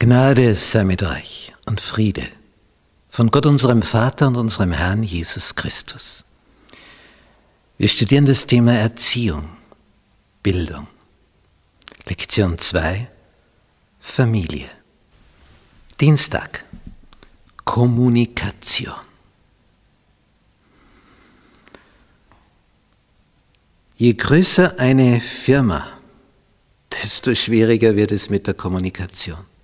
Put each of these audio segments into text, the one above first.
Gnade sei mit euch und Friede von Gott unserem Vater und unserem Herrn Jesus Christus. Wir studieren das Thema Erziehung, Bildung. Lektion 2, Familie. Dienstag, Kommunikation. Je größer eine Firma, desto schwieriger wird es mit der Kommunikation.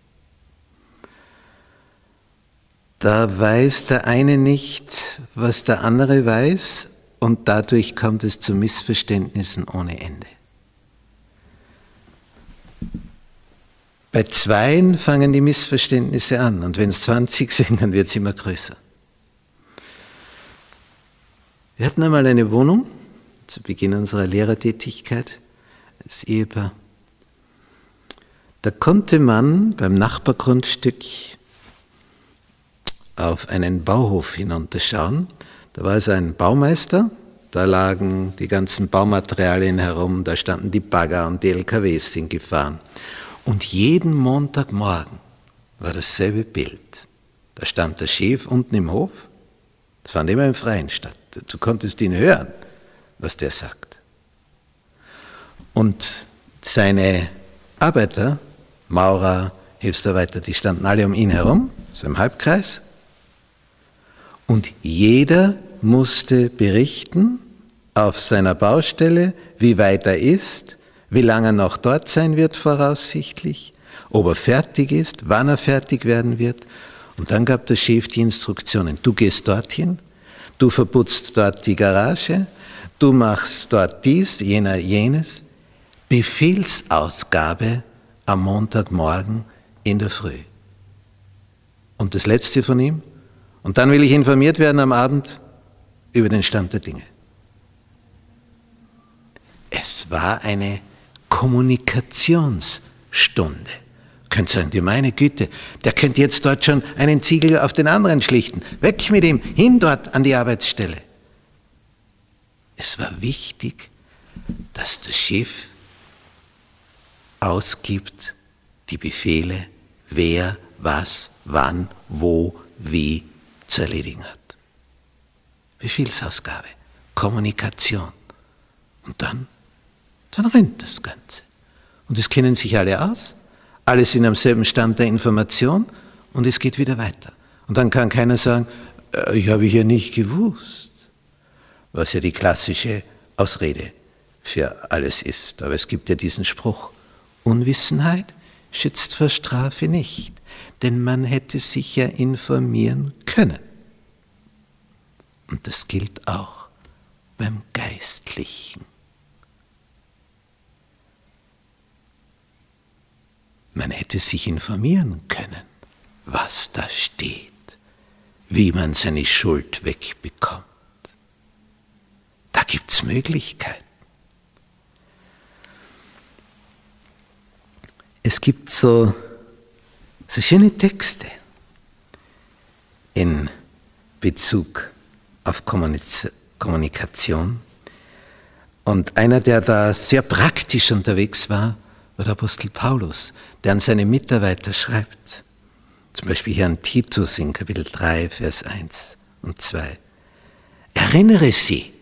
Da weiß der eine nicht, was der andere weiß und dadurch kommt es zu Missverständnissen ohne Ende. Bei Zweien fangen die Missverständnisse an und wenn es 20 sind, dann wird es immer größer. Wir hatten einmal eine Wohnung zu Beginn unserer Lehrertätigkeit als Ehepaar. Da konnte man beim Nachbargrundstück auf einen Bauhof hinunterschauen. Da war also ein Baumeister, da lagen die ganzen Baumaterialien herum, da standen die Bagger und die LKWs sind gefahren. Und jeden Montagmorgen war dasselbe Bild. Da stand der Chef unten im Hof, das fand immer im Freien statt. Du konntest ihn hören, was der sagt. Und seine Arbeiter, Maurer, Hilfsarbeiter, die standen alle um ihn herum, so im Halbkreis, und jeder musste berichten auf seiner Baustelle, wie weit er ist, wie lange er noch dort sein wird voraussichtlich, ob er fertig ist, wann er fertig werden wird. Und dann gab der Chef die Instruktionen, du gehst dorthin, du verputzt dort die Garage, du machst dort dies, jener, jenes. Befehlsausgabe am Montagmorgen in der Früh. Und das letzte von ihm, und dann will ich informiert werden am Abend über den Stand der Dinge. Es war eine Kommunikationsstunde. Könnt sagen, die meine Güte, der könnte jetzt dort schon einen Ziegel auf den anderen schlichten. Weg mit ihm, hin dort an die Arbeitsstelle. Es war wichtig, dass das Schiff ausgibt die Befehle, wer, was, wann, wo, wie zu erledigen hat. Befehlsausgabe, Kommunikation. Und dann, dann rennt das Ganze. Und es kennen sich alle aus, alle sind am selben Stand der Information und es geht wieder weiter. Und dann kann keiner sagen, äh, ich habe ja nicht gewusst, was ja die klassische Ausrede für alles ist. Aber es gibt ja diesen Spruch, Unwissenheit schützt vor Strafe nicht, denn man hätte sich ja informieren können. Und das gilt auch beim Geistlichen. Man hätte sich informieren können, was da steht, wie man seine Schuld wegbekommt. Da gibt es Möglichkeiten. Es gibt so, so schöne Texte in Bezug auf Kommunikation. Und einer, der da sehr praktisch unterwegs war, war der Apostel Paulus, der an seine Mitarbeiter schreibt. Zum Beispiel hier an Titus in Kapitel 3, Vers 1 und 2. Erinnere sie,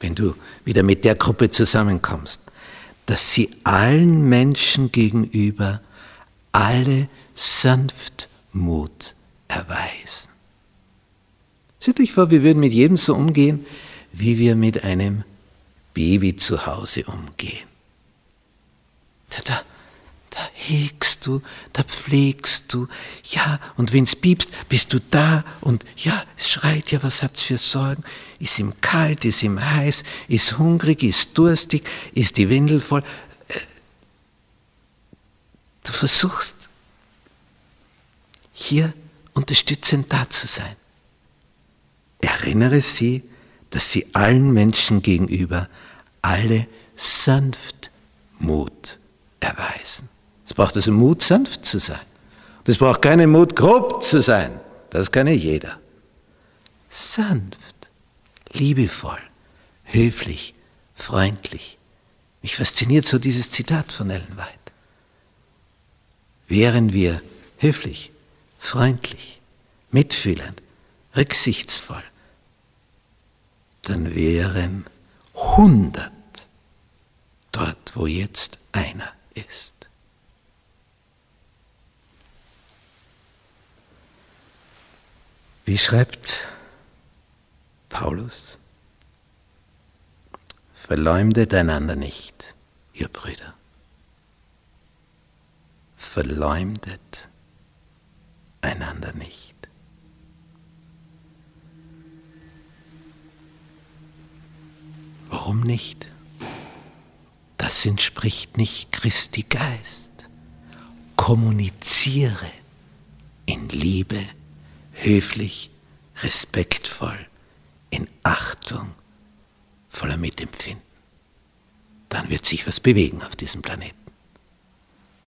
wenn du wieder mit der Gruppe zusammenkommst, dass sie allen Menschen gegenüber alle Sanftmut erweisen. Stellt euch vor, wir würden mit jedem so umgehen, wie wir mit einem Baby zu Hause umgehen. Da, da, da hegst du, da pflegst du, ja, und wenn's piepst, bist du da und ja, es schreit ja, was hat's für Sorgen? Ist ihm kalt, ist ihm heiß, ist hungrig, ist durstig, ist die Windel voll. Äh, du versuchst, hier unterstützend da zu sein. Erinnere sie, dass sie allen Menschen gegenüber alle Sanftmut erweisen. Es braucht also Mut, sanft zu sein. Und es braucht keinen Mut, grob zu sein. Das kann ja jeder. Sanft, liebevoll, höflich, freundlich. Mich fasziniert so dieses Zitat von Ellen White. Wären wir höflich, freundlich, mitfühlend, rücksichtsvoll, dann wären hundert dort, wo jetzt einer ist. Wie schreibt Paulus? Verleumdet einander nicht, ihr Brüder. Verleumdet einander nicht. Warum nicht? Das entspricht nicht Christi Geist. Kommuniziere in Liebe höflich, respektvoll, in Achtung, voller Mitempfinden. Dann wird sich was bewegen auf diesem Planeten.